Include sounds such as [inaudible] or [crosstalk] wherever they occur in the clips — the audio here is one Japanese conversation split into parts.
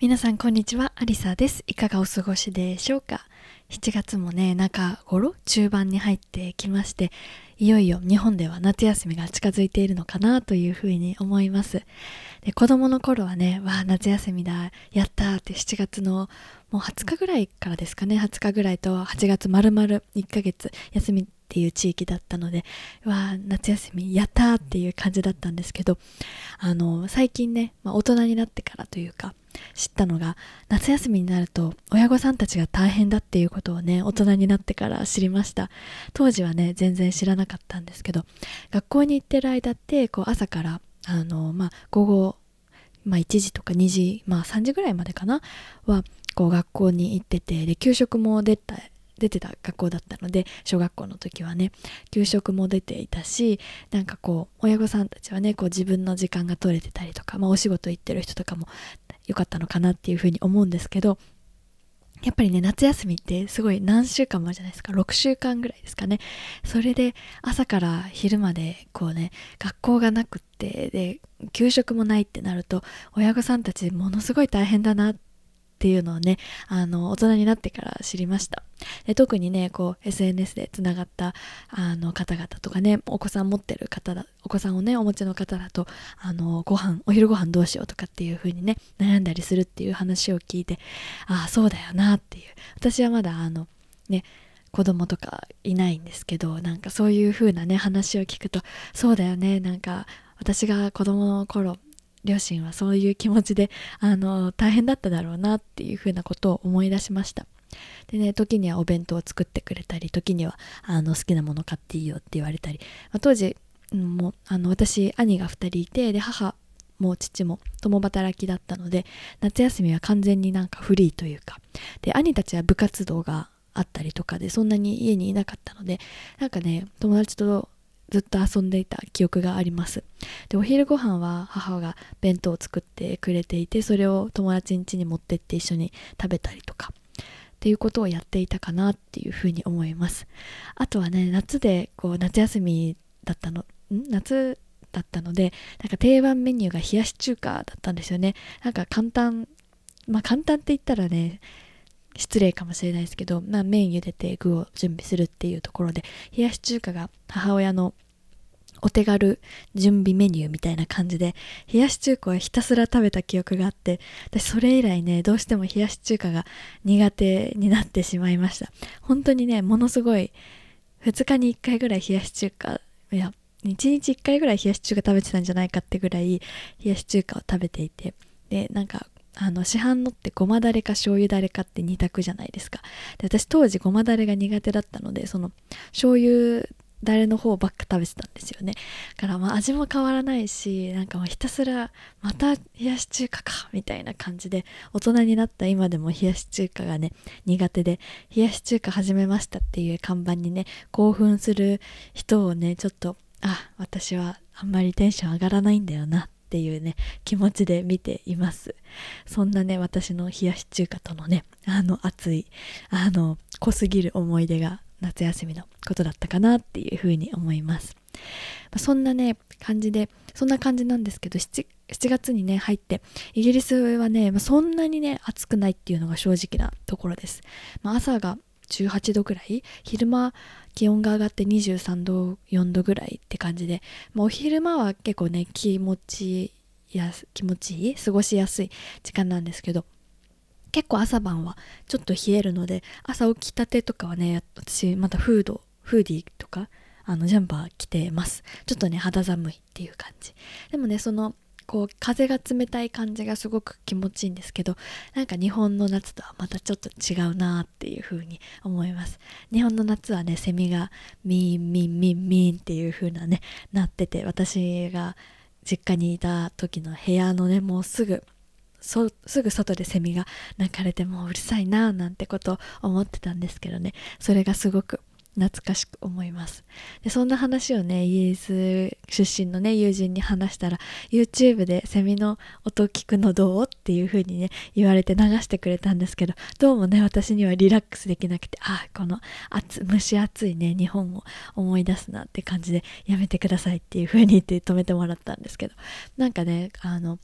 皆さんこんにちは。アリサです。いかがお過ごしでしょうか？7月もね中頃中盤に入ってきましていよいよ日本では夏休みが近づいているのかなというふうに思います。で子供の頃はねわあ夏休みだやったって7月のもう20日ぐらいからですかね20日ぐらいと8月丸々1ヶ月休みっていう地域だったのでわあ夏休みやったっていう感じだったんですけどあの最近ね、まあ、大人になってからというか知ったのが夏休みになると親御さんたちが大変だっていうことをね大人になってから知りました。当時はね全然知らなかったんですけど学校に行ってる間ってこう朝からあのまあ午後まあ、1時とか2時、まあ、3時ぐらいまでかな？はこう学校に行っててで給食も出た出てた学校だったので小学校の時はね給食も出ていたしなんかこう親御さんたちはねこう自分の時間が取れてたりとか、まあ、お仕事行ってる人とかも良かったのかなっていうふうに思うんですけどやっぱりね夏休みってすごい何週間もあるじゃないですか。6週間ぐらいですかね。それで朝から昼までこうね学校がなくってで給食もないってなると親御さんたちものすごい大変だなってっていうのをねあの大人になってから知りました。で特にねこう SNS でつながったあの方々とかねお子さん持ってる方だお子さんをねお持ちの方だとあのご飯お昼ご飯どうしようとかっていう風にね悩んだりするっていう話を聞いてああそうだよなっていう。私はまだあのね子供とかいないんですけどなんかそういう風なね話を聞くとそうだよねなんか私が子供の頃両親はそういう気持ちであの大変だっただろうなっていうふうなことを思い出しました。でね時にはお弁当を作ってくれたり時にはあの好きなもの買っていいよって言われたり、まあ、当時もうあの私兄が2人いてで母も父も共働きだったので夏休みは完全になんかフリーというか。で兄たちは部活動があったりとかでそんなに家にいなかったのでなんかね友達とずっと遊んでいた記憶があります。でお昼ご飯は母が弁当を作ってくれていてそれを友達ん家に持ってって一緒に食べたりとか。っていうことをやっていたかなっていうふうに思います。あとはね夏でこう夏休みだったのん？夏だったのでなんか定番メニューが冷やし中華だったんですよね。なんか簡単まあ簡単って言ったらね失礼かもしれないですけど、まあ、麺茹でて具を準備するっていうところで冷やし中華が母親のお手軽準備メニューみたいな感じで冷やし中華はひたすら食べた記憶があって私それ以来ねどうしても冷やし中華が苦手になってしまいました。本当にねものすごい2日に1回ぐらい冷やし中華いや1日1回ぐらい冷やし中華食べてたんじゃないかってぐらい冷やし中華を食べていてでなんかあの市販のってごまだれか醤油だれかって2択じゃないですか。で私当時ごまだれが苦手だったのでその醤油だれの方ばっか食べてたんですよね。だからまあ味も変わらないしなんかもうひたすらまた冷やし中華かみたいな感じで大人になった今でも冷やし中華がね苦手で冷やし中華始めましたっていう看板にね興奮する人をねちょっとあ私はあんまりテンション上がらないんだよなってていうね気持ちで見ています。そんなね私の冷やし中華とのねあの熱いあの濃すぎる思い出が夏休みのことだったかなっていうふうに思います、ま、そんなね感じでそんな感じなんですけど 7, 7月にね入ってイギリスはね、ま、そんなにね暑くないっていうのが正直なところです、まあ、朝が18度ぐらい？昼間気温が上がって23度4度ぐらいって感じで、まあ、お昼間は結構ね気持ちや気持ちいい？過ごしやすい時間なんですけど。結構朝晩はちょっと冷えるので朝起きたてとかはね私またフードフーディーとかあのジャンパー着てます。ちょっとね肌寒いっていう感じ。でもねそのこう風が冷たい感じがすごく気持ちいいんですけどなんか日本の夏とはまたちょっと違うなっていう風に思います。日本の夏はねセミがミンミンミンミンっていう風なねなってて私が実家にいた時の部屋のねもうすぐすぐ外でセミが鳴かれてもううるさいななんてことを思ってたんですけどねそれがすごく懐かしく思います。でそんな話をねイギリス出身のね友人に話したら YouTube でセミの音聞くのどうっていう風にね言われて流してくれたんですけどどうもね私にはリラックスできなくてあこの蒸し暑いね日本を思い出すなって感じでやめてくださいっていう風に言って止めてもらったんですけどなんかねあの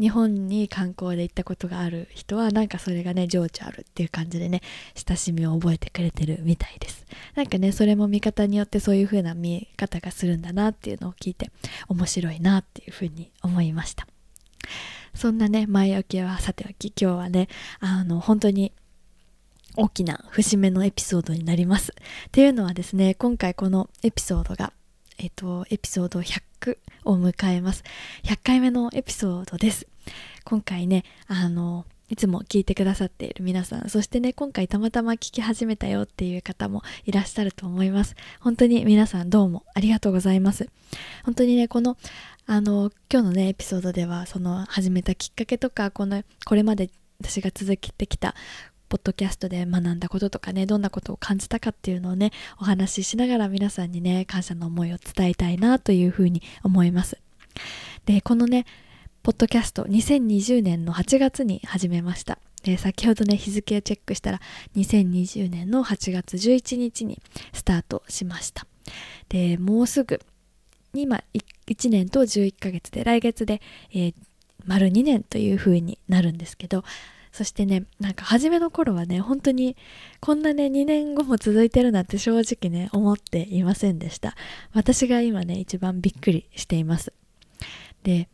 日本に観光で行ったことがある人はなんかそれがね情緒あるっていう感じでね親しみを覚えてくれてるみたいです。なんかねそれも見方によってそういう風な見え方がするんだなっていうのを聞いて面白いなっていう風に思いました。そんなね前置きはさておき今日はねあの本当に大きな節目のエピソードになります。っていうのはですね今回このエピソードがえっとエピソード100を迎えます。100回目のエピソードです。今回ねあのいつも聞いてくださっている皆さんそしてね今回たまたま聞き始めたよっていう方もいらっしゃると思います。本当に皆さんどうもありがとうございます。本当にねこのあの今日のねエピソードではその始めたきっかけとかこのこれまで私が続けてきたポッドキャストで学んだこととかねどんなことを感じたかっていうのをねお話ししながら皆さんにね感謝の思いを伝えたいなというふうに思います。でこのねポッドキャスト2020年の8月に始めました。先ほどね日付をチェックしたら2020年の8月11日にスタートしました。でもうすぐ今1年と11ヶ月で来月で、えー、丸2年という風になるんですけどそしてねなんか初めの頃はね本当にこんなね2年後も続いてるなんて正直ね思っていませんでした。私が今ね一番びっくりしています。で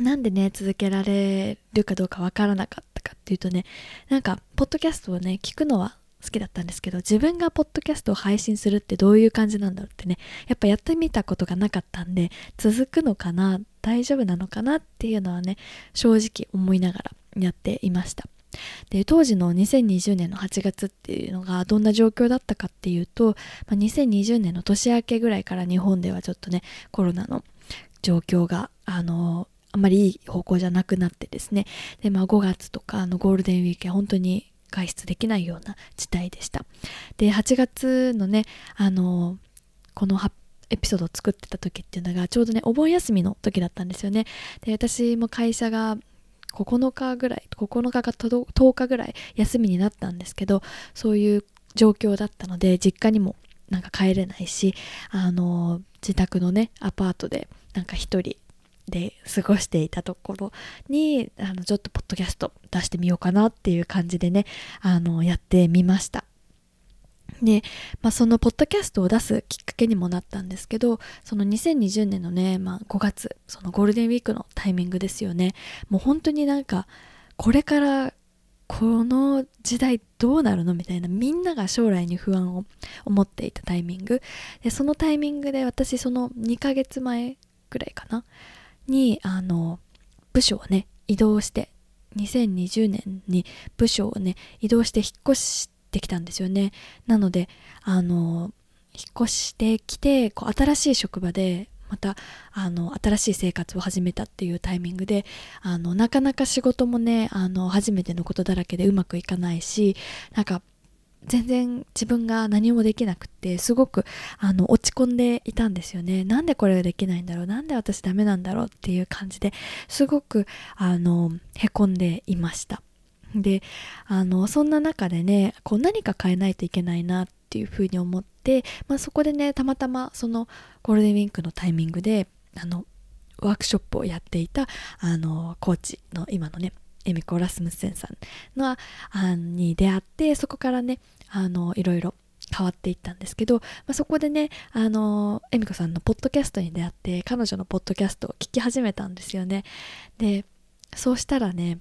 なんでね続けられるかどうかわからなかったかっていうとねなんかポッドキャストをね聞くのは好きだったんですけど自分がポッドキャストを配信するってどういう感じなんだろうってねやっぱやってみたことがなかったんで続くのかな大丈夫なのかなっていうのはね正直思いながらやっていました。で当時の2020年の8月っていうのがどんな状況だったかっていうと、まあ、2020年の年明けぐらいから日本ではちょっとねコロナの状況があのあんまりいい方向じゃなくなってですね。で、まあ、5月とかのゴールデンウィークは本当に外出できないような事態でした。で8月のねあのこの発エピソードを作ってた時っていうのがちょうどねお盆休みの時だったんですよね。で私も会社が9日ぐらい9日か10日ぐらい休みになったんですけどそういう状況だったので実家にもなんか帰れないしあの自宅のねアパートでなんか一人で過ごしていたところにあのちょっとポッドキャスト出してみようかなっていう感じでねあのやってみました。で、まあ、そのポッドキャストを出すきっかけにもなったんですけどその2020年のね、まあ、5月そのゴールデンウィークのタイミングですよね。もう本当になんかこれからこの時代どうなるのみたいなみんなが将来に不安を思っていたタイミング。でそのタイミングで私その2ヶ月前ぐらいかなにあの部署をね移動して2020年に部署をね移動して引っ越してきたんですよね。なのであの引っ越してきてこう新しい職場でまたあの新しい生活を始めたっていうタイミングであのなかなか仕事もねあの初めてのことだらけでうまくいかないしなんか全然自分が何もできなくってすごくあの落ち込んでいたんですよね。なんでこれができないんだろう？なんで私ダメなんだろう？っていう感じですごくあのへこんでいました。であのそんな中でねこう何か変えないといけないなっていうふうに思って、まあ、そこでねたまたまそのゴールデンウィークのタイミングであのワークショップをやっていたあのコーチの今のねエミコ・ラスムスセンさんのあに出会ってそこからねあのいろいろ変わっていったんですけど、まあ、そこでねあのエミコさんのポッドキャストに出会って彼女のポッドキャストを聞き始めたんですよね。でそうしたらね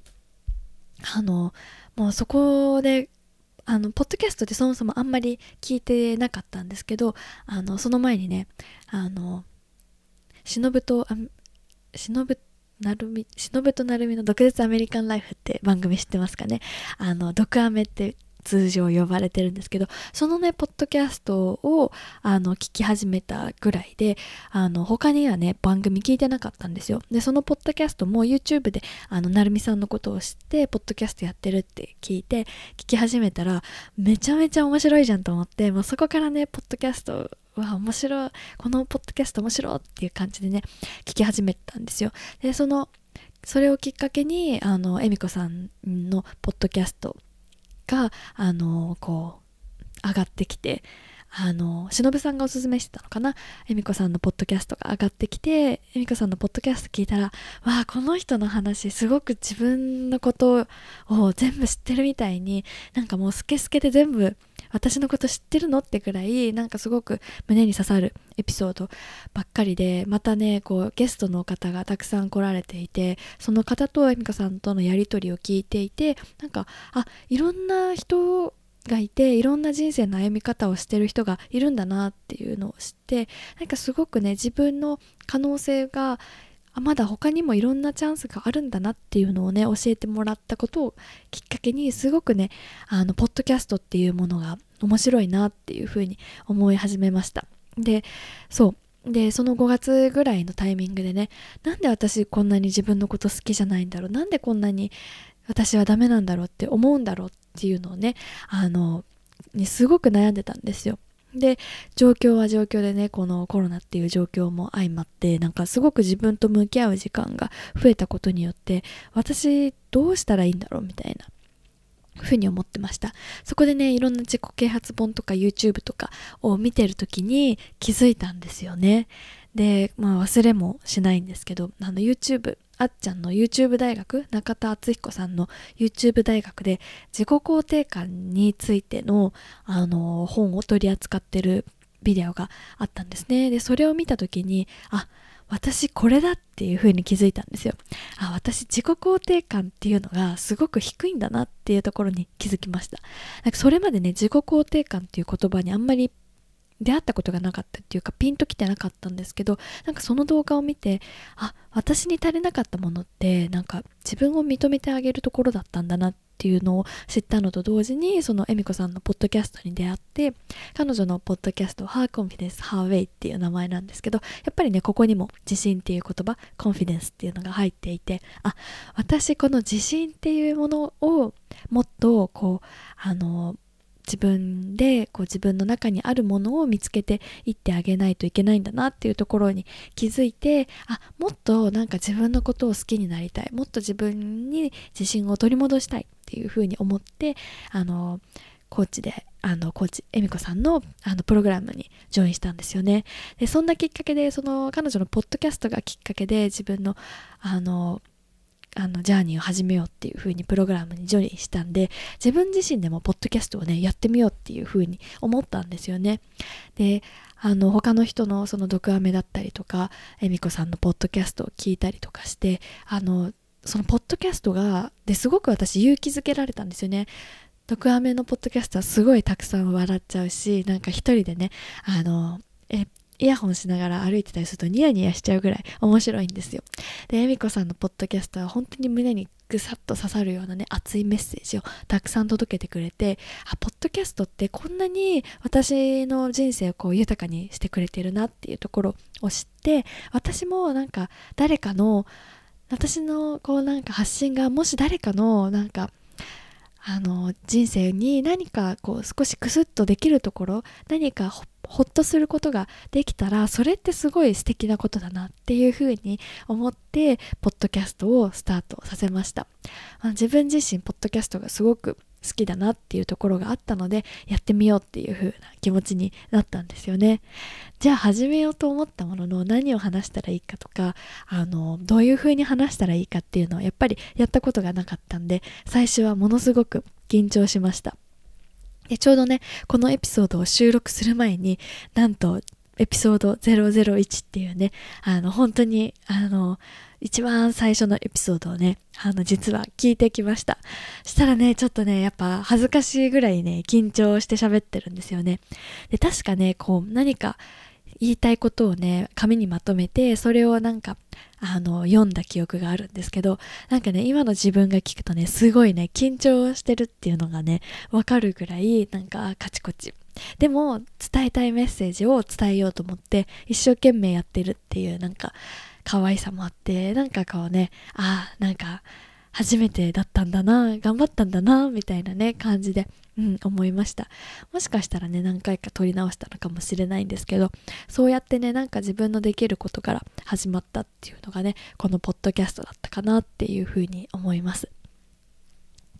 あのもうそこであのポッドキャストってそもそもあんまり聞いてなかったんですけどあのその前にねあの忍と忍なるみ忍となるみの毒舌アメリカンライフって番組知ってますかね？あの毒アメって通常呼ばれてるんですけどそのねポッドキャストをあの聞き始めたぐらいであの他にはね番組聞いてなかったんですよ。でそのポッドキャストも YouTube であのなるみさんのことを知ってポッドキャストやってるって聞いて聞き始めたらめちゃめちゃ面白いじゃんと思ってもうそこからねポッドキャストは面白いこのポッドキャスト面白いっていう感じでね聞き始めたんですよ。でそのそれをきっかけにあの恵美子さんのポッドキャストがあのこう上がってきてあの忍さんがおすすめしてたのかな？恵美子さんのポッドキャストが上がってきて恵美子さんのポッドキャスト聞いたらわあこの人の話すごく自分のことを全部知ってるみたいになんかもうスケスケで全部私のこと知ってるの？ってくらいなんかすごく胸に刺さるエピソードばっかりでまたねこうゲストの方がたくさん来られていてその方と恵美子さんとのやり取りを聞いていてなんかあいろんな人がいていろんな人生の歩み方をしてる人がいるんだなっていうのを知ってなんかすごくね自分の可能性があまだ他にもいろんなチャンスがあるんだなっていうのをね教えてもらったことをきっかけにすごくねあのポッドキャストっていうものが面白いなっていうふうに思い始めました。でそう。でその5月ぐらいのタイミングでねなんで私こんなに自分のこと好きじゃないんだろう？なんでこんなに私はダメなんだろうって思うんだろうっていうのをねあのにすごく悩んでたんですよ。で状況は状況でねこのコロナっていう状況も相まってなんかすごく自分と向き合う時間が増えたことによって私どうしたらいいんだろうみたいなふうに思ってました。そこでねいろんな自己啓発本とか YouTube とかを見てる時に気づいたんですよね。でまあ忘れもしないんですけどあの YouTube あっちゃんの YouTube 大学中田敦彦さんの YouTube 大学で自己肯定感についてのあの本を取り扱ってるビデオがあったんですね。でそれを見た時にあ私これだっていう風に気づいたんですよ。あ私自己肯定感っていうのがすごく低いんだなっていうところに気づきました。なんかそれまでね自己肯定感っていう言葉にあんまり出会ったことがなかったっていうかピンときてなかったんですけどなんかその動画を見てあ私に足りなかったものってなんか自分を認めてあげるところだったんだなっていうのを知ったのと同時にその恵美子さんのポッドキャストに出会って彼女のポッドキャスト「Her Confidence Her Way」っていう名前なんですけどやっぱりねここにも自信っていう言葉コンフィデンスっていうのが入っていてあ私この自信っていうものをもっとこうあの自分でこう自分の中にあるものを見つけていってあげないといけないんだなっていうところに気づいてあもっとなんか自分のことを好きになりたい。もっと自分に自信を取り戻したいっていうふうに思ってあのコーチであのコーチ恵美子さんのあのプログラムにジョインしたんですよね。でそんなきっかけでその彼女のポッドキャストがきっかけで自分のあのあのジャーニーを始めようっていう風にプログラムにジョインしたんで自分自身でもポッドキャストをねやってみようっていう風に思ったんですよね。であの他の人のその毒アメだったりとか恵美子さんのポッドキャストを聞いたりとかしてあのそのポッドキャストがですごく私勇気づけられたんですよね。毒アメのポッドキャストはすごいたくさん笑っちゃうしなんか一人でねあのえイヤホンしながら歩いてたりするとニヤニヤしちゃうぐらい面白いんですよ。で、エミコさんのポッドキャストは本当に胸にぐさっと刺さるようなね、熱いメッセージをたくさん届けてくれて、あ、ポッドキャストってこんなに私の人生をこう豊かにしてくれてるなっていうところを知って、私もなんか誰かの、私のこうなんか発信がもし誰かのなんかあの人生に何かこう少しクスッとできるところ何かほっほっとすることができたらそれってすごい素敵なことだなっていうふうに思ってポッドキャストをスタートさせました。自分自身ポッドキャストがすごく好きだなっていうところがあったのでやってみようっていう風な気持ちになったんですよね。じゃあ始めようと思ったものの何を話したらいいかとかあのどういう風に話したらいいかっていうのはやっぱりやったことがなかったんで最初はものすごく緊張しました。でちょうどねこのエピソードを収録する前になんとエピソード001っていうねあの本当にあの一番最初のエピソードをね、あの、実は聞いてきました。したらね、ちょっとね、やっぱ恥ずかしいぐらいね、緊張して喋ってるんですよね。で、確かね、こう、何か言いたいことをね紙にまとめてそれをなんかあの読んだ記憶があるんですけどなんかね今の自分が聞くとねすごいね緊張してるっていうのがねわかるぐらいなんかカチコチ。でも伝えたいメッセージを伝えようと思って一生懸命やってるっていうなんか可愛さもあってなんかこうねああなんか初めてだったんだな頑張ったんだなみたいなね感じでうん、思いました。もしかしたらね何回か撮り直したのかもしれないんですけどそうやってねなんか自分のできることから始まったっていうのがねこのポッドキャストだったかなっていうふうに思います。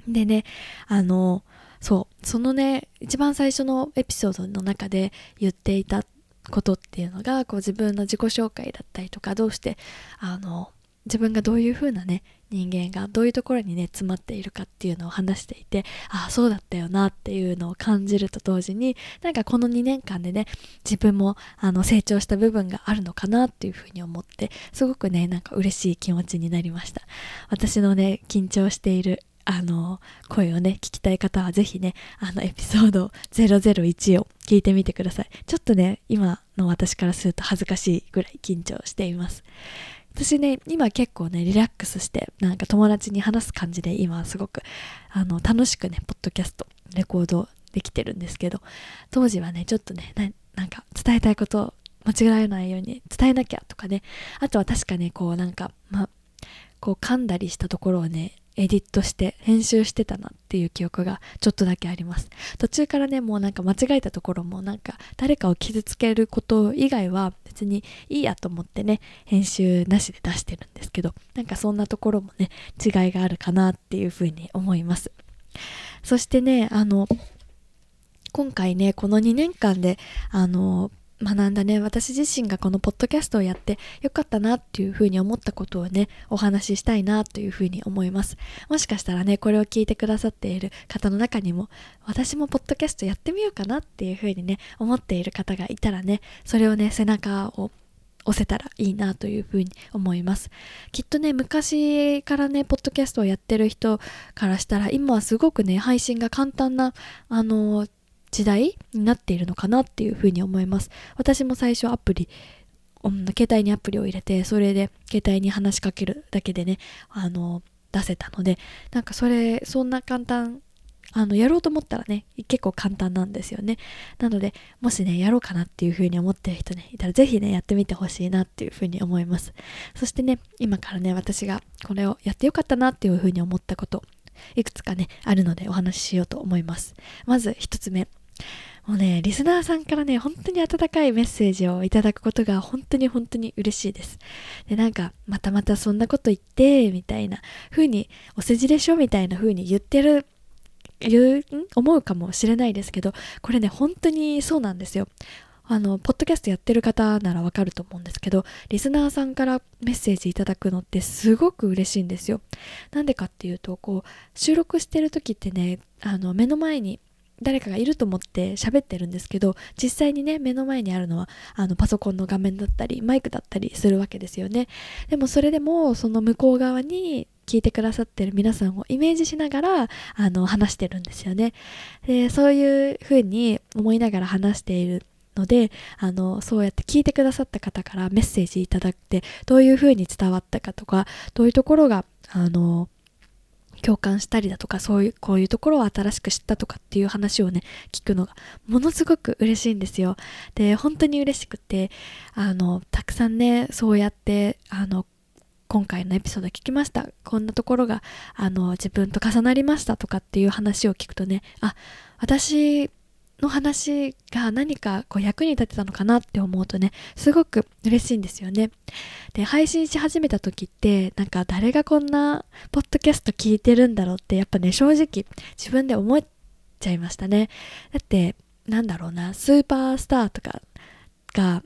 でねあのそうそのね一番最初のエピソードの中で言っていたことっていうのがこう自分の自己紹介だったりとかどうしてあの自分がどういう風なね人間がどういうところにね詰まっているかっていうのを話していてああそうだったよなっていうのを感じると同時になんかこの2年間でね自分もあの成長した部分があるのかなっていうふうに思ってすごくねなんか嬉しい気持ちになりました。私のね緊張しているあの声をね聞きたい方はぜひねあのエピソード001を聞いてみてください。ちょっとね今の私からすると恥ずかしいぐらい緊張しています。私ね今結構ねリラックスしてなんか友達に話す感じで今すごくあの楽しくねポッドキャストレコードできてるんですけど当時はねちょっとねなんか伝えたいことを間違えないように伝えなきゃとかねあとは確かねこうなんかまこう噛んだりしたところをねエディットして編集してたなっていう記憶がちょっとだけあります。途中からねもうなんか間違えたところもなんか誰かを傷つけること以外は別にいいやと思ってね編集なしで出してるんですけどなんかそんなところもね違いがあるかなっていうふうに思います。そしてねあの今回ねこの2年間であの学んだね。私自身がこのポッドキャストをやってよかったなっていうふうに思ったことをねお話ししたいなというふうに思います。もしかしたらねこれを聞いてくださっている方の中にも私もポッドキャストやってみようかなっていうふうにね思っている方がいたらねそれをね背中を押せたらいいなというふうに思います。きっとね昔からねポッドキャストをやってる人からしたら今はすごくね配信が簡単なあの時代になっているのかなっていうふうに思います。私も最初アプリ携帯にアプリを入れてそれで携帯に話しかけるだけでねあの出せたのでなんかそれそんな簡単あのやろうと思ったらね結構簡単なんですよね。なのでもしねやろうかなっていうふうに思ってる人ねいたら是非ねやってみてほしいなっていうふうに思います。そしてね今からね私がこれをやってよかったなっていうふうに思ったこといくつかねあるのでお話ししようと思います。まず1つ目。もうね、リスナーさんからね、本当に温かいメッセージをいただくことが本当に本当に嬉しいです。で、なんか、またまたそんなこと言って、みたいな風に、お世辞でしょ？みたいな風に言ってる、言う、思うかもしれないですけど、これね、本当にそうなんですよ。あの、ポッドキャストやってる方ならわかると思うんですけど、リスナーさんからメッセージいただくのってすごく嬉しいんですよ。なんでかっていうと、こう、収録してる時ってね、あの、目の前に誰かがいると思って喋ってるんですけど実際にね目の前にあるのはあのパソコンの画面だったりマイクだったりするわけですよね。でもそれでもその向こう側に聞いてくださってる皆さんをイメージしながらあの話してるんですよね。でそういうふうに思いながら話しているのであのそうやって聞いてくださった方からメッセージいただいてどういうふうに伝わったかとかどういうところがあの共感したりだとかそういうこういうところを新しく知ったとかっていう話をね聞くのがものすごく嬉しいんですよ。で本当に嬉しくてあのたくさんねそうやってあの今回のエピソード聞きました。こんなところがあの自分と重なりましたとかっていう話を聞くとねあ私の話が何かこう役に立てたのかなって思うとねすごく嬉しいんですよね。で配信し始めた時ってなんか誰がこんなポッドキャスト聞いてるんだろうってやっぱね正直自分で思っちゃいましたね。だってなんだろうなスーパースターとかが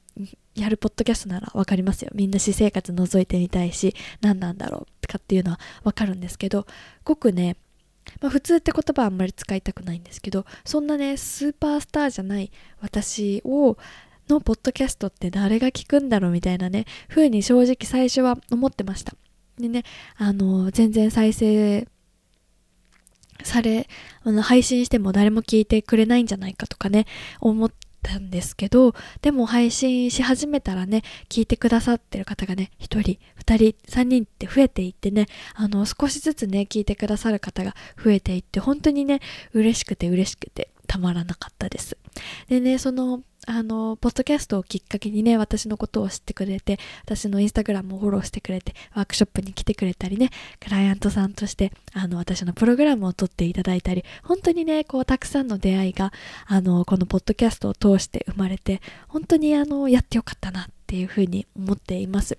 やるポッドキャストなら分かりますよ。みんな私生活覗いてみたいし何なんだろうとかっていうのは分かるんですけどごくねまあ、普通って言葉はあんまり使いたくないんですけどそんなねスーパースターじゃない私をのポッドキャストって誰が聞くんだろうみたいなね風に正直最初は思ってました。でねあの全然再生されあの配信しても誰も聞いてくれないんじゃないかとかね思ったんですけどでも配信し始めたらね聞いてくださってる方がね1人2人3人って増えていってねあの少しずつね聞いてくださる方が増えていって本当にね嬉しくて嬉しくてたまらなかったです。でねそのあの、ポッドキャストをきっかけにね、私のことを知ってくれて、私のインスタグラムをフォローしてくれて、ワークショップに来てくれたりね、クライアントさんとして、あの、私のプログラムを取っていただいたり、本当にね、こう、たくさんの出会いが、あの、このポッドキャストを通して生まれて、本当にあの、やってよかったなっていうふうに思っています。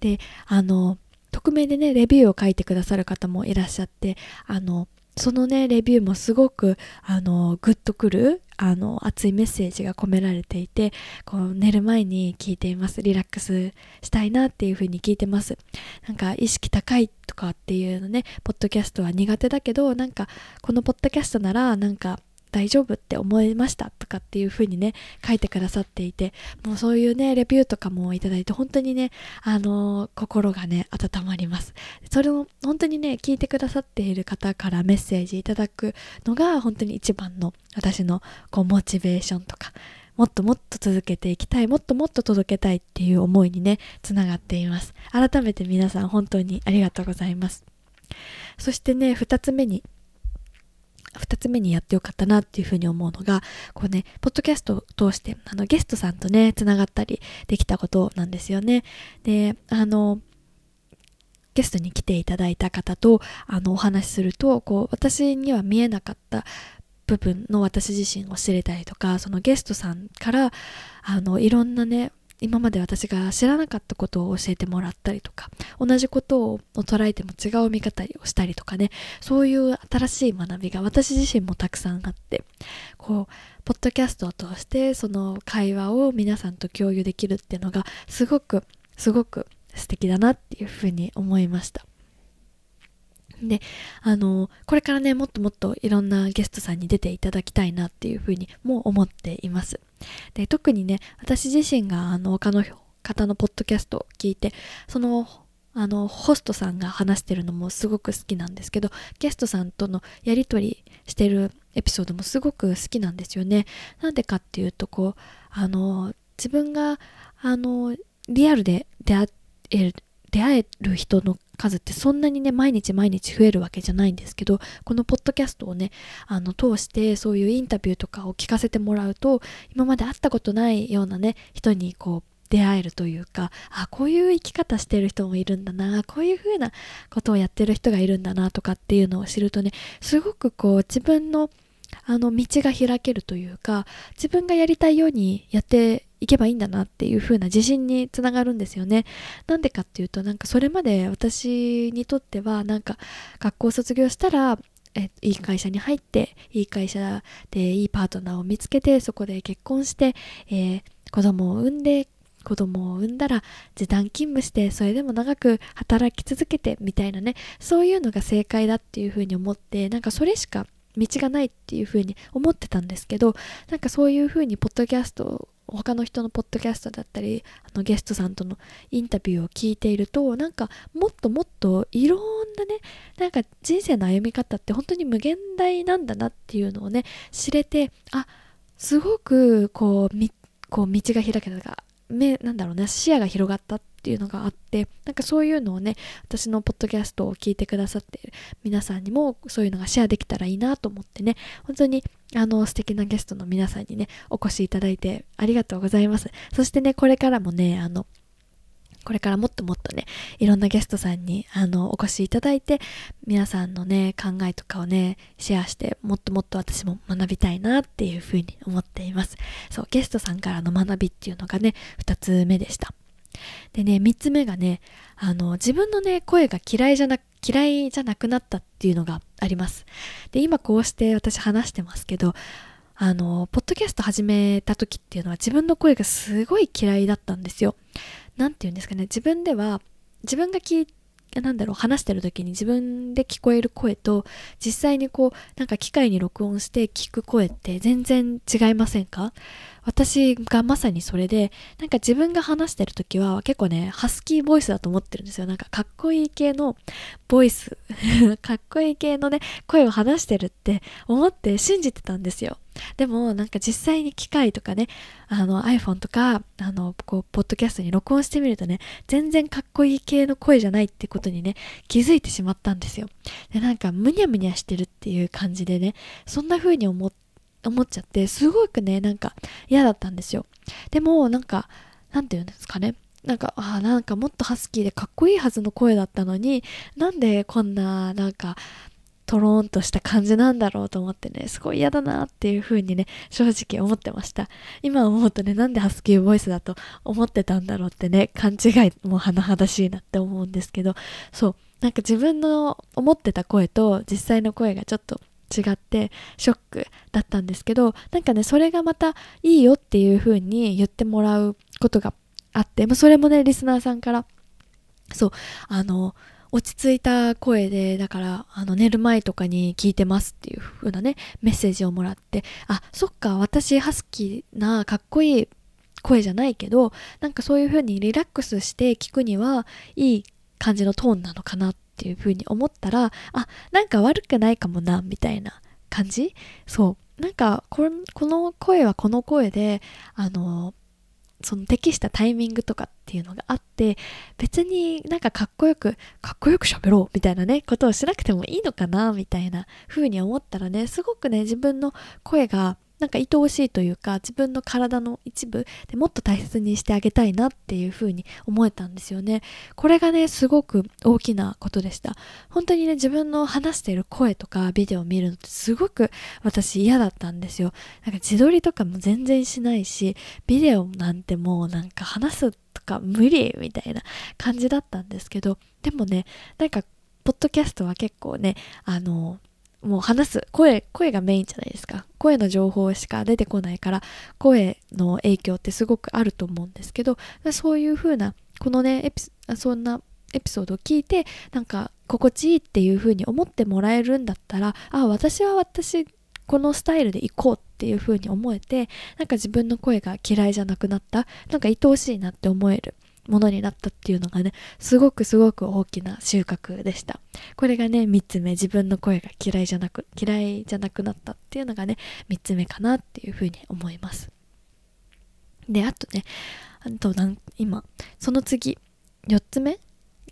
で、あの、匿名でね、レビューを書いてくださる方もいらっしゃって、あの、そのね、レビューもすごく、あの、グッとくる、あの、熱いメッセージが込められていて、こう、寝る前に聞いています。リラックスしたいなっていう風に聞いてます。なんか、意識高いとかっていうのね、ポッドキャストは苦手だけど、なんか、このポッドキャストなら、なんか、大丈夫って思いましたとかっていう風にね書いてくださっていてもうそういうねレビューとかもいただいて本当にねあのー、心がね温まります。それを本当にね聞いてくださっている方からメッセージいただくのが本当に一番の私のこうモチベーションとかもっともっと続けていきたいもっともっと届けたいっていう思いにねつながっています。改めて皆さん本当にありがとうございます。そしてね2つ目に2つ目にやってよかったなっていうふうに思うのが、こうね、ポッドキャストを通して、あの、ゲストさんとね、つながったりできたことなんですよね。で、あの、ゲストに来ていただいた方と、あの、お話しすると、こう、私には見えなかった部分の私自身を知れたりとか、そのゲストさんから、あの、いろんなね、今まで私が知らなかったことを教えてもらったりとか同じことを捉えても違う見方をしたりとかねそういう新しい学びが私自身もたくさんあってこうポッドキャストを通してその会話を皆さんと共有できるっていうのがすごくすごく素敵だなっていうふうに思いました。で、あの、これからね、もっともっといろんなゲストさんに出ていただきたいなっていうふうにも思っています。で、特にね、私自身があの、他の方のポッドキャストを聞いて、その、あの、ホストさんが話してるのもすごく好きなんですけど、ゲストさんとのやりとりしてるエピソードもすごく好きなんですよね。なんでかっていうと、こう、あの、自分が、あの、リアルで出会える、出会える人の数ってそんなにね毎日毎日増えるわけじゃないんですけどこのポッドキャストをねあの通してそういうインタビューとかを聞かせてもらうと今まで会ったことないようなね人にこう出会えるというかあこういう生き方してる人もいるんだなこういう風なことをやってる人がいるんだなとかっていうのを知るとねすごくこう自分のあの道が開けるというか自分がやりたいようにやっていけばいいんだなっていう風な自信につながるんですよね。なんでかっていうとなんかそれまで私にとってはなんか学校卒業したらえいい会社に入っていい会社でいいパートナーを見つけてそこで結婚して、えー、子供を産んで子供を産んだら時短勤務してそれでも長く働き続けてみたいなねそういうのが正解だっていうふうに思ってなんかそれしか道がないっていうふうに思ってたんですけどなんかそういうふうにポッドキャスト他の人のポッドキャストだったりあのゲストさんとのインタビューを聞いているとなんかもっともっといろんなねなんか人生の歩み方って本当に無限大なんだなっていうのをね知れてあすごくこうこう道が開けたか目なんだろうね視野が広がったていうのがあってなんかそういうのをね私のポッドキャストを聞いてくださっている皆さんにもそういうのがシェアできたらいいなと思ってね本当にあの素敵なゲストの皆さんにねお越しいただいてありがとうございますそしてねこれからもねあのこれからもっともっとね、いろんなゲストさんにあのお越しいただいて、皆さんのね、考えとかをね、シェアして、もっともっと私も学びたいなっていうふうに思っています。そう、ゲストさんからの学びっていうのがね、2つ目でした。でね、3つ目がね、あの、自分のね、声が嫌いじゃな、嫌いじゃなくなったっていうのがあります。で、今こうして私話してますけど、あの、ポッドキャスト始めた時っていうのは自分の声がすごい嫌いだったんですよ。なんて言うんですかね、自分では、自分が聞いなんだろう話してる時に自分で聞こえる声と実際にこうなんか機械に録音して聞く声って全然違いませんか？私がまさにそれでなんか自分が話してる時は結構ねハスキーボイスだと思ってるんですよ。なんかかっこいい系のボイス [laughs] かっこいい系のね声を話してるって思って信じてたんですよ。でもなんか実際に機械とかねあの iPhone とかあのこうポッドキャストに録音してみるとね全然かっこいい系の声じゃないってことにね気づいてしまったんですよ。でなんかむにゃむにゃしてるっていう感じでねそんな風に思思っちゃってすごくねなんか嫌だったんですよ。でもなんかなんて言うんですかね。なんか、あなんかもっとハスキーでかっこいいはずの声だったのに、なんでこんな、なんか、トローンとした感じなんだろうと思ってね、すごい嫌だなっていう風にね、正直思ってました。今思うとね、なんでハスキーボイスだと思ってたんだろうってね、勘違いも甚だしいなって思うんですけど、そう、なんか自分の思ってた声と実際の声がちょっと違ってショックだったんですけどなんかねそれがまたいいよっていう風に言ってもらうことがあって、まあ、それもねリスナーさんからそうあの落ち着いた声でだからあの寝る前とかに聞いてますっていう風なねメッセージをもらってあそっか私ハスキーなかっこいい声じゃないけどなんかそういう風にリラックスして聞くにはいい感じのトーンなのかなっていう風に思ったらあなんか悪くないかもなみたいな感じ？そう。なんかこの声はこの声であのその適したタイミングとかっていうのがあって別になんかかっこよくかっこよく喋ろうみたいなねことをしなくてもいいのかなみたいな風に思ったらねすごくね自分の声がなんか愛おしいというか自分の体の一部でもっと大切にしてあげたいなっていう風に思えたんですよね。これがねすごく大きなことでした。本当にね自分の話している声とかビデオを見るのってすごく私嫌だったんですよ。なんか自撮りとかも全然しないしビデオなんてもうなんか話すとか無理みたいな感じだったんですけどでもねなんかポッドキャストは結構ねあのもう話す声声がメインじゃないですか。声の情報しか出てこないから声の影響ってすごくあると思うんですけどそういう風なこのねエピそんなエピソードを聞いてなんか心地いいっていう風に思ってもらえるんだったらあ私は私このスタイルで行こうっていう風に思えてなんか自分の声が嫌いじゃなくなったなんか愛おしいなって思える。ものになったっていうのがねすごくすごく大きな収穫でした。これがね3つ目。自分の声が嫌いじゃなく嫌いじゃなくなったっていうのがね3つ目かなっていうふうに思います。であとねあと今その次4つ目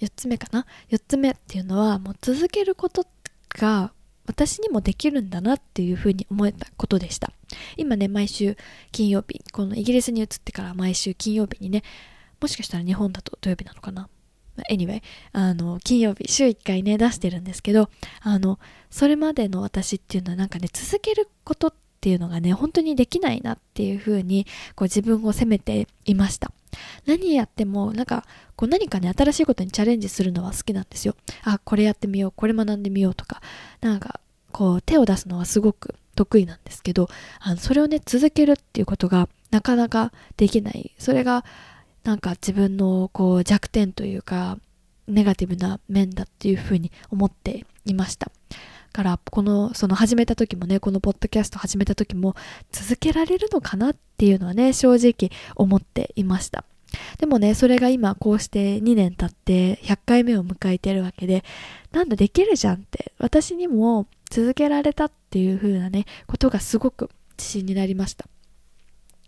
？4つ目かな？4つ目っていうのはもう続けることが私にもできるんだなっていうふうに思えたことでした。今ね毎週金曜日このイギリスに移ってから毎週金曜日にねもしかしたら日本だと土曜日なのかな？Anyway あの金曜日週1回ね出してるんですけどあのそれまでの私っていうのはなんかね続けることっていうのがね本当にできないなっていう風にこう自分を責めていました。何やってもなんかこう何かね新しいことにチャレンジするのは好きなんですよ。あこれやってみようこれ学んでみようとかなんかこう手を出すのはすごく得意なんですけどあのそれをね続けるっていうことがなかなかできない。それがなんか自分のこう弱点というかネガティブな面だっていうふうに思っていました。からこのその始めた時もねこのポッドキャスト始めた時も続けられるのかなっていうのはね正直思っていました。でもねそれが今こうして2年経って100回目を迎えてるわけでなんだできるじゃんって私にも続けられたっていう風なねことがすごく自信になりました。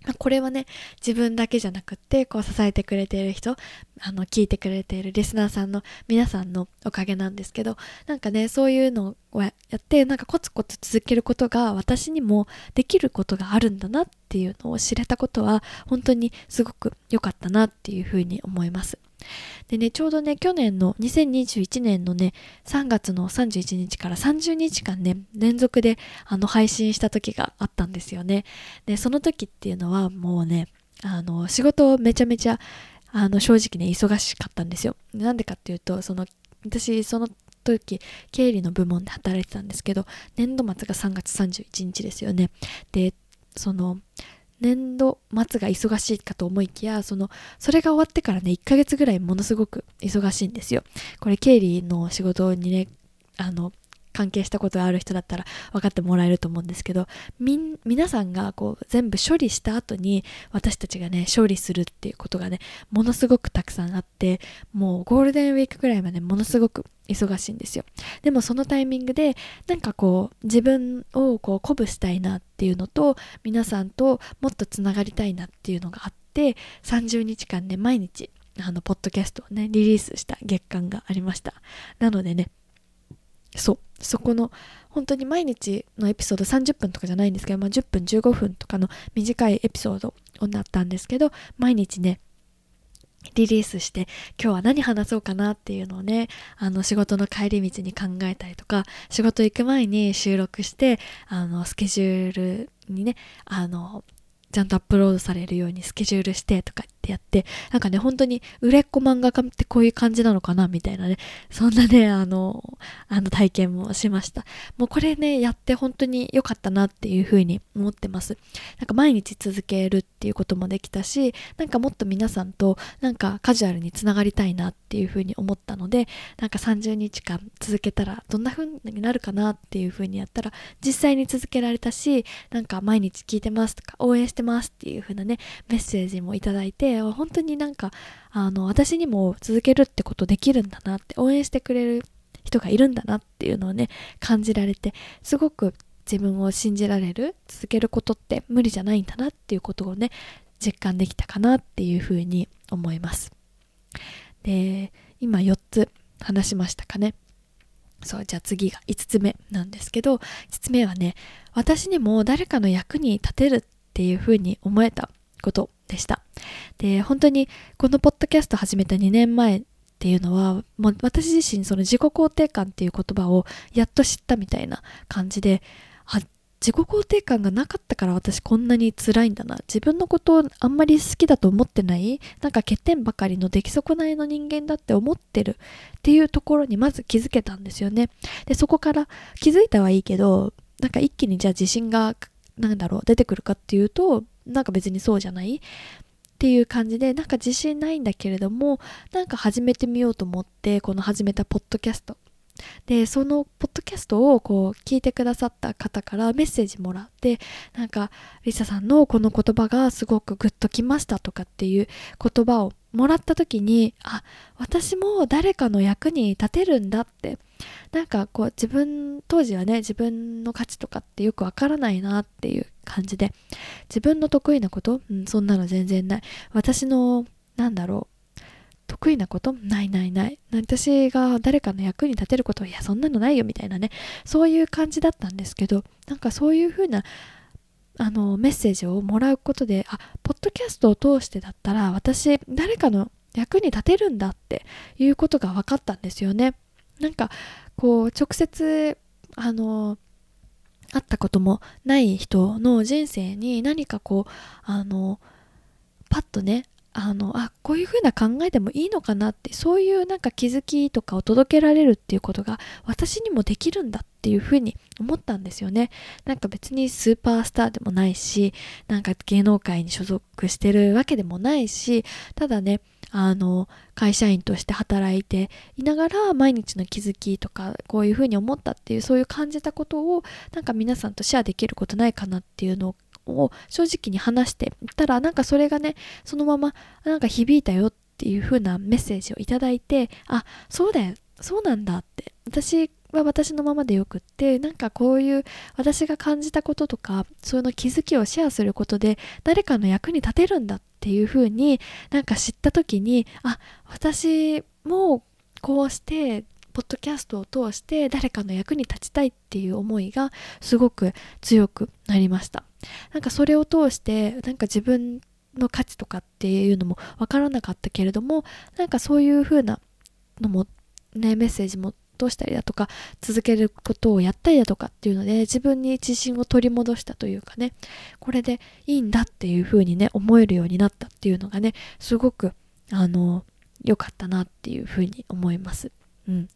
まこれはね、自分だけじゃなくって、こう支えてくれている人、あの、聞いてくれているリスナーさんの皆さんのおかげなんですけど、なんかね、そういうのをやって、なんかコツコツ続けることが私にもできることがあるんだなっていうのを知れたことは、本当にすごく良かったなっていうふうに思います。でね、ちょうどね、去年の2021年のね、3月の31日から30日間ね、連続であの配信した時があったんですよね。で、その時っていうのはもうね、あの、仕事をめちゃめちゃ、あの、正直ね、忙しかったんですよ。なんでかっていうと、その、私、その時、経理の部門で働いてたんですけど、年度末が3月31日ですよね。で、その、年度末が忙しいかと思いきやそのそれが終わってからね1ヶ月ぐらいものすごく忙しいんですよ。これ経理の仕事にねあの関係したことがある人だったら分かってもらえると思うんですけどみ皆さんがこう全部処理した後に私たちがね勝利するっていうことがねものすごくたくさんあってもうゴールデンウィークぐらいまでものすごく忙しいんですよ。でもそのタイミングでなんかこう自分をこう鼓舞したいなっていうのと皆さんともっとつながりたいなっていうのがあって30日間ね毎日あのポッドキャストをねリリースした月間がありました。なのでねそう。そこの本当に毎日のエピソード30分とかじゃないんですけど、まあ、10分15分とかの短いエピソードをなったんですけど毎日ねリリースして今日は何話そうかなっていうのをねあの仕事の帰り道に考えたりとか仕事行く前に収録してあのスケジュールにねあのちゃんとアップロードされるようにスケジュールしてとかってやって、なんかね、本当に売れっ子漫画家ってこういう感じなのかなみたいなね、そんなね、あの、あの体験もしました。もうこれね、やって本当に良かったなっていうふうに思ってます。なんか毎日続けるっていうこともできたし、なんかもっと皆さんとなんかカジュアルにつながりたいなっていうふうに思ったので、なんか30日間続けたらどんな風になるかなっていうふうにやったら、実際に続けられたし、なんか毎日聞いてますとか応援してますっていう風なね、メッセージもいただいて、本当になんかあの私にも続けるってことできるんだなって応援してくれる人がいるんだなっていうのをね感じられてすごく自分を信じられる続けることって無理じゃないんだなっていうことをね実感できたかなっていうふうに思います。で今4つ話しましたかね。そうじゃあ次が5つ目なんですけど5つ目はね私にも誰かの役に立てるっていうふうに思えたこと。でした。で、本当にこのポッドキャスト始めた2年前っていうのは、もう私自身その自己肯定感っていう言葉をやっと知ったみたいな感じで、あ、自己肯定感がなかったから私こんなに辛いんだな。自分のことをあんまり好きだと思ってない？なんか欠点ばかりの出来損ないの人間だって思ってる？っていうところにまず気づけたんですよね。で、そこから気づいたはいいけど、なんか一気にじゃあ自信がなんだろう出てくるかっていうとなんか別にそうじゃない？っていう感じでなんか自信ないんだけれどもなんか始めてみようと思ってこの始めたポッドキャスト。でそのポッドキャストをこう聞いてくださった方からメッセージもらってなんかリサさんのこの言葉がすごくグッときましたとかっていう言葉をもらった時にあ私も誰かの役に立てるんだってなんかこう自分当時はね自分の価値とかってよくわからないなっていう感じで自分の得意なこと、うん、そんなの全然ない。私のなんだろう得意なこと？ないないない。私が誰かの役に立てることいやそんなのないよみたいなね。そういう感じだったんですけどなんかそういう風なあのメッセージをもらうことであポッドキャストを通してだったら私誰かの役に立てるんだっていうことが分かったんですよね。なんかこう直接あの会ったこともない人の人生に何かこうあのパッとねあのあこういう風な考えでもいいのかなってそういうなんか気づきとかを届けられるっていうことが私にもできるんだっていう風に思ったんですよね。なんか別にスーパースターでもないしなんか芸能界に所属してるわけでもないしただねあの会社員として働いていながら毎日の気づきとかこういうふうに思ったっていうそういう感じたことをなんか皆さんとシェアできることないかなっていうのをを正直に話してたらなんかそれがねそのままなんか響いたよっていう風なメッセージをいただいてあそうだよそうなんだって。私は私のままでよくってなんかこういう私が感じたこととかそういうの気づきをシェアすることで誰かの役に立てるんだっていう風になんか知った時にあ私もこうしてポッドキャストを通して誰かの役に立ちたいっていう思いがすごく強くなりました。なんかそれを通してなんか自分の価値とかっていうのも分からなかったけれどもなんかそういう風なのもねメッセージも通したりだとか続けることをやったりだとかっていうので自分に自信を取り戻したというかねこれでいいんだっていう風にね思えるようになったっていうのがねすごくあの良かったなっていう風に思います。うん、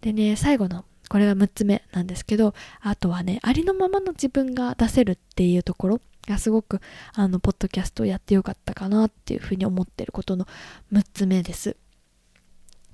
でね最後のこれが6つ目なんですけどあとはねありのままの自分が出せるっていうところがすごくあのポッドキャストをやってよかったかなっていうふうに思ってることの6つ目です。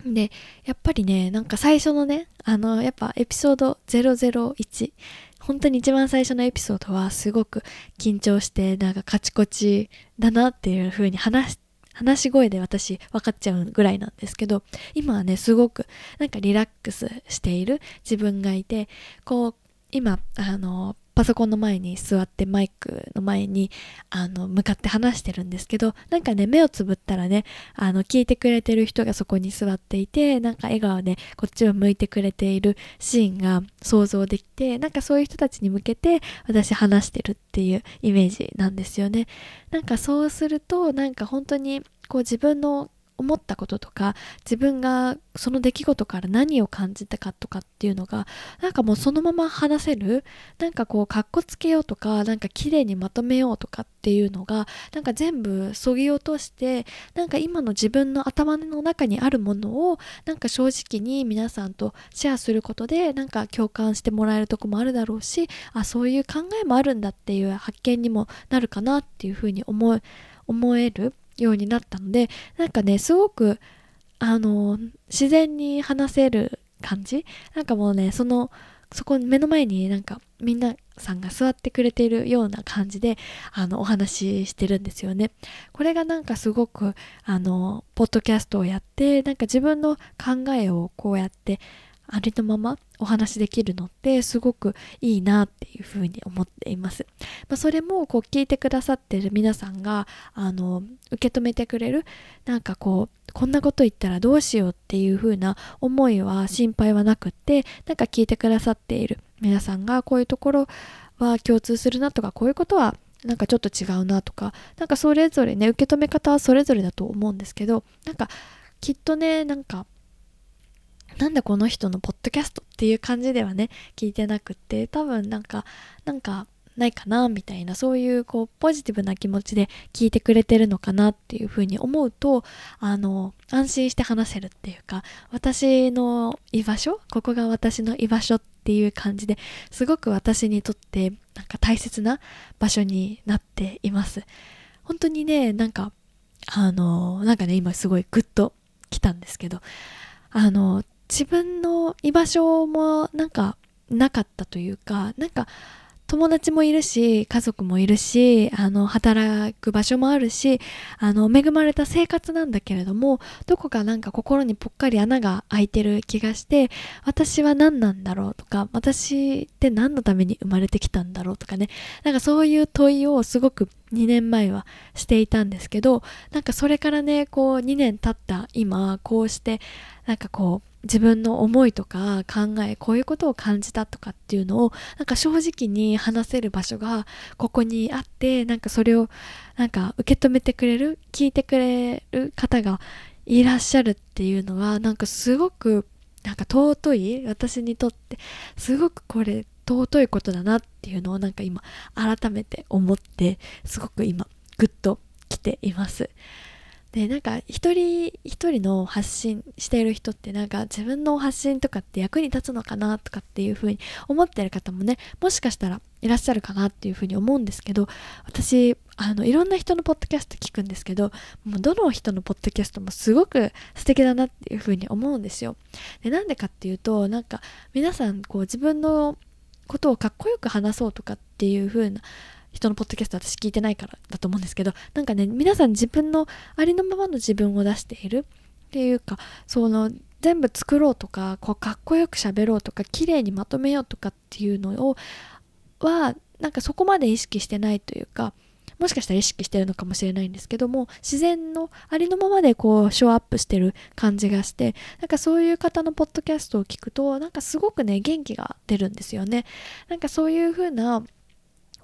でやっぱりねなんか最初のねあのやっぱエピソード001本当に一番最初のエピソードはすごく緊張してなんかカチコチだなっていう風に話し話し声で私分かっちゃうぐらいなんですけど今はねすごくなんかリラックスしている自分がいてこう今あのパソコンの前に座ってマイクの前にあの向かって話してるんですけどなんかね目をつぶったらねあの聞いてくれてる人がそこに座っていてなんか笑顔でこっちを向いてくれているシーンが想像できてなんかそういう人たちに向けて私話してるっていうイメージなんですよね。なんかそうするとなんか本当にこう自分の思ったこととか自分がその出来事から何を感じたかとかっていうのがなんかもうそのまま話せるなんかこうかっこつけようとかなんか綺麗にまとめようとかっていうのがなんか全部そぎ落としてなんか今の自分の頭の中にあるものをなんか正直に皆さんとシェアすることでなんか共感してもらえるとこもあるだろうしあそういう考えもあるんだっていう発見にもなるかなっていうふうに思思える。ようになったのでなんかねすごくあの自然に話せる感じ？なんかもうねそのそこ目の前になんかみんなさんが座ってくれているような感じであのお話ししてるんですよね。これがなんかすごくあのポッドキャストをやってなんか自分の考えをこうやってありのままお話できるのってすごくいいなっていうふうに思っています。まあ、それもこう聞いてくださってる皆さんがあの受け止めてくれるなんかこうこんなこと言ったらどうしようっていう風な思いは心配はなくってなんか聞いてくださっている皆さんがこういうところは共通するなとかこういうことはなんかちょっと違うなとかなんかそれぞれね受け止め方はそれぞれだと思うんですけどなんかきっとねなんかなんでこの人のポッドキャストっていう感じではね聞いてなくって多分なんかなんかないかなみたいなそういうこうポジティブな気持ちで聞いてくれてるのかなっていうふうに思うとあの安心して話せるっていうか私の居場所ここが私の居場所っていう感じですごく私にとってなんか大切な場所になっています。本当にねなんかあのなんかね今すごいグッと来たんですけどあの自分の居場所もなんかなかったというかなんか友達もいるし家族もいるしあの働く場所もあるしあの恵まれた生活なんだけれどもどこかなんか心にぽっかり穴が開いてる気がして私は何なんだろうとか私って何のために生まれてきたんだろうとかね。なんかそういう問いをすごく2年前はしていたんですけどなんかそれからねこう2年経った今こうしてなんかこう自分の思いとか考えこういうことを感じたとかっていうのをなんか正直に話せる場所がここにあってなんかそれをなんか受け止めてくれる聞いてくれる方がいらっしゃるっていうのはなんかすごくなんか尊い私にとってすごくこれ尊いことだなっていうのをなんか今改めて思ってすごく今グッと来ています。でなんか一人一人の発信している人ってなんか自分の発信とかって役に立つのかなとかっていうふうに思ってる方もねもしかしたらいらっしゃるかなっていうふうに思うんですけど私あのいろんな人のポッドキャスト聞くんですけどもうどの人のポッドキャストもすごく素敵だなっていうふうに思うんですよ。でなんでかっていうとなんか皆さんこう自分のことをかっこよく話そうとかっていう風な人のポッドキャスト私聞いてないからだと思うんですけどなんかね皆さん自分のありのままの自分を出しているっていうかその全部作ろうとかこうかっこよく喋ろうとか綺麗にまとめようとかっていうのをはなんかそこまで意識してないというかもしかしたら意識してるのかもしれないんですけども自然のありのままでこうショーアップしてる感じがしてなんかそういう方のポッドキャストを聞くとなんかすごくね元気が出るんですよね。なんかそういう風な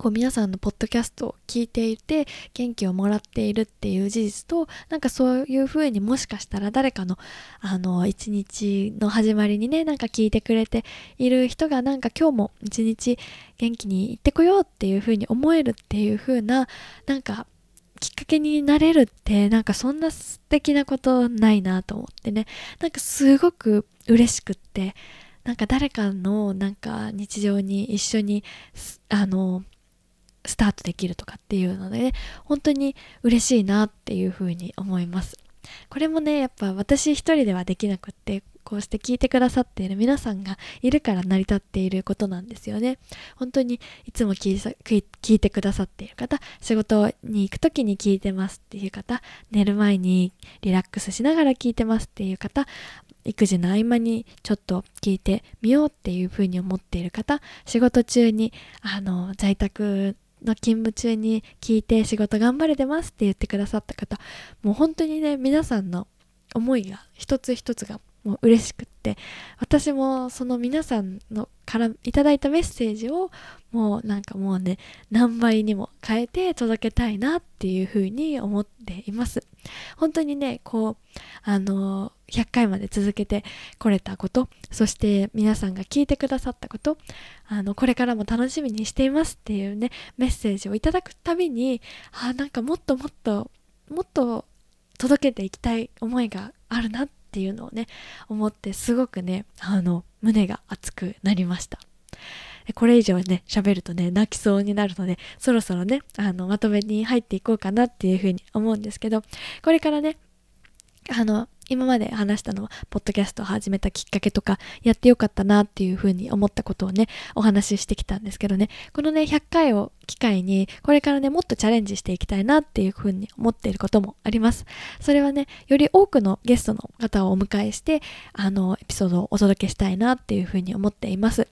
こう皆さんのポッドキャストを聞いていて元気をもらっているっていう事実となんかそういうふうにもしかしたら誰かのあの一日の始まりにねなんか聞いてくれている人がなんか今日も一日元気に行ってこようっていうふうに思えるっていうふうななんかきっかけになれるってなんかそんな素敵なことないなと思ってね。なんかすごく嬉しくってなんか誰かのなんか日常に一緒にあのスタートできるとかっていうので、ね、本当に嬉しいなっていうふうに思います。これもねやっぱ私一人ではできなくってこうして聞いてくださっている皆さんがいるから成り立っていることなんですよね本当にいつも聞い聞いてくださっている方仕事に行く時に聞いてますっていう方寝る前にリラックスしながら聞いてますっていう方育児の合間にちょっと聞いてみようっていうふうに思っている方仕事中にあの在宅の勤務中に聞いて仕事頑張れてますって言ってくださった方もう本当にね皆さんの思いが一つ一つがもう嬉しくって私もその皆さんのからいただいたメッセージをもうなんかもうね何倍にも変えて届けたいなっていうふうに思っています。本当にねこうあの100回まで続けてこれたことそして皆さんが聞いてくださったことあのこれからも楽しみにしていますっていうねメッセージをいただくたびにあなんかもっともっともっと届けていきたい思いがあるなってっていうのをね思ってすごくねあの胸が熱くなりました。これ以上ね喋るとね泣きそうになるのでそろそろねあのまとめに入っていこうかなっていうふうに思うんですけどこれからねあの今まで話したのは、ポッドキャストを始めたきっかけとか、やってよかったなっていうふうに思ったことをね、お話ししてきたんですけどね、このね、100回を機会に、これからね、もっとチャレンジしていきたいなっていうふうに思っていることもあります。それはね、より多くのゲストの方をお迎えして、あの、エピソードをお届けしたいなっていうふうに思っています。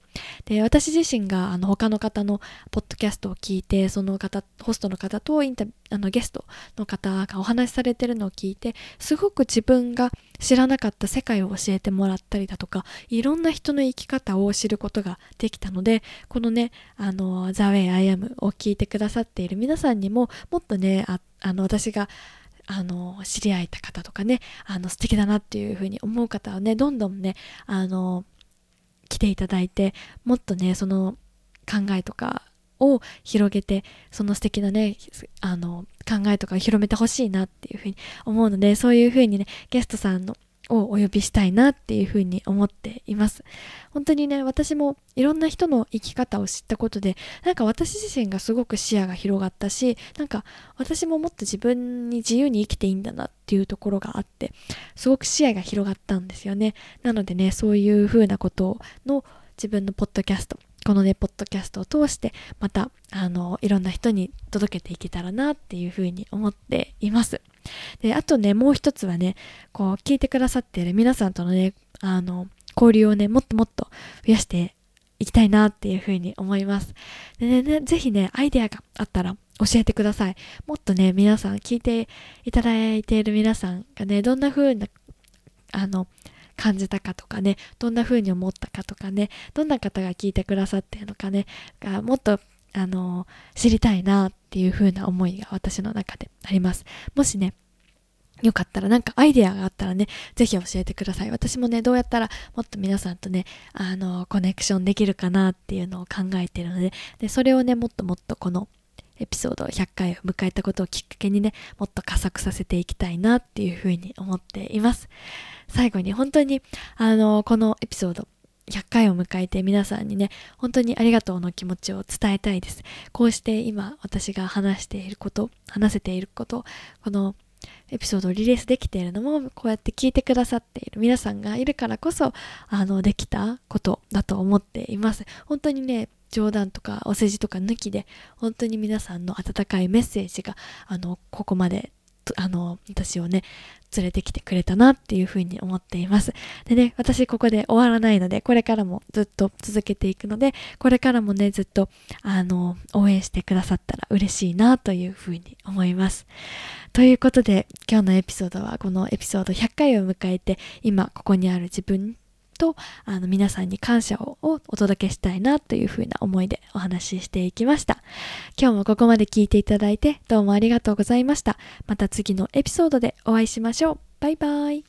で、私自身が、あの、他の方のポッドキャストを聞いて、その方、ホストの方とインタあのゲストの方がお話しされてるのを聞いて、すごく自分が知らなかった世界を教えてもらったりだとかいろんな人の生き方を知ることができたのでこのねあの「The Way I Am」を聞いてくださっている皆さんにももっとねあの私があの知り合えた方とかねあの素敵だなっていうふうに思う方はねどんどんねあの来ていただいてもっとねその考えとかを広げてその素敵なねあの考えとか広めてほしいなっていうふうに思うのでそういうふうにねゲストさんのをお呼びしたいなっていうふうに思っています。本当にね私もいろんな人の生き方を知ったことでなんか私自身がすごく視野が広がったしなんか私ももっと自分に自由に生きていいんだなっていうところがあってすごく視野が広がったんですよね。なのでねそういうふうなことの自分のポッドキャストこのね、ポッドキャストを通して、また、あの、いろんな人に届けていけたらなっていうふうに思っています。で、あとね、もう一つはね、こう、聞いてくださっている皆さんとのね、あの、交流をね、もっともっと増やしていきたいなっていうふうに思います。でね、ねぜひね、アイデアがあったら教えてください。もっとね、皆さん、聞いていただいている皆さんがね、どんな風な、あの、感じたかとかねどんな風に思ったかとかねどんな方が聞いてくださってるのかねがもっとあの知りたいなっていう風な思いが私の中でありますもしねよかったらなんかアイデアがあったらね、ぜひ教えてください。私もね、どうやったらもっと皆さんとね、あの、コネクションできるかなっていうのを考えてるので、で、それをね、もっともっとこのエピソード100回を迎えたことをきっかけにね、もっと加速させていきたいなっていうふうに思っています。最後に本当に、あの、このエピソード、100回を迎えて皆さんにね、本当にありがとうの気持ちを伝えたいです。こうして今私が話していること、話せていること、このエピソードをリリースできているのもこうやって聞いてくださっている皆さんがいるからこそあのできたことだと思っています本当にね冗談とかお世辞とか抜きで本当に皆さんの温かいメッセージがあのここまであの私をね連れてきてくれたなっていうふうに思っています。でね私ここで終わらないのでこれからもずっと続けていくのでこれからもねずっとあの応援してくださったら嬉しいなというふうに思います。ということで今日のエピソードはこのエピソード100回を迎えて今ここにある自分とあの皆さんに感謝をお届けしたいなというふうな思いでお話ししていきました。今日もここまで聞いていただいてどうもありがとうございました。また次のエピソードでお会いしましょう。バイバイ。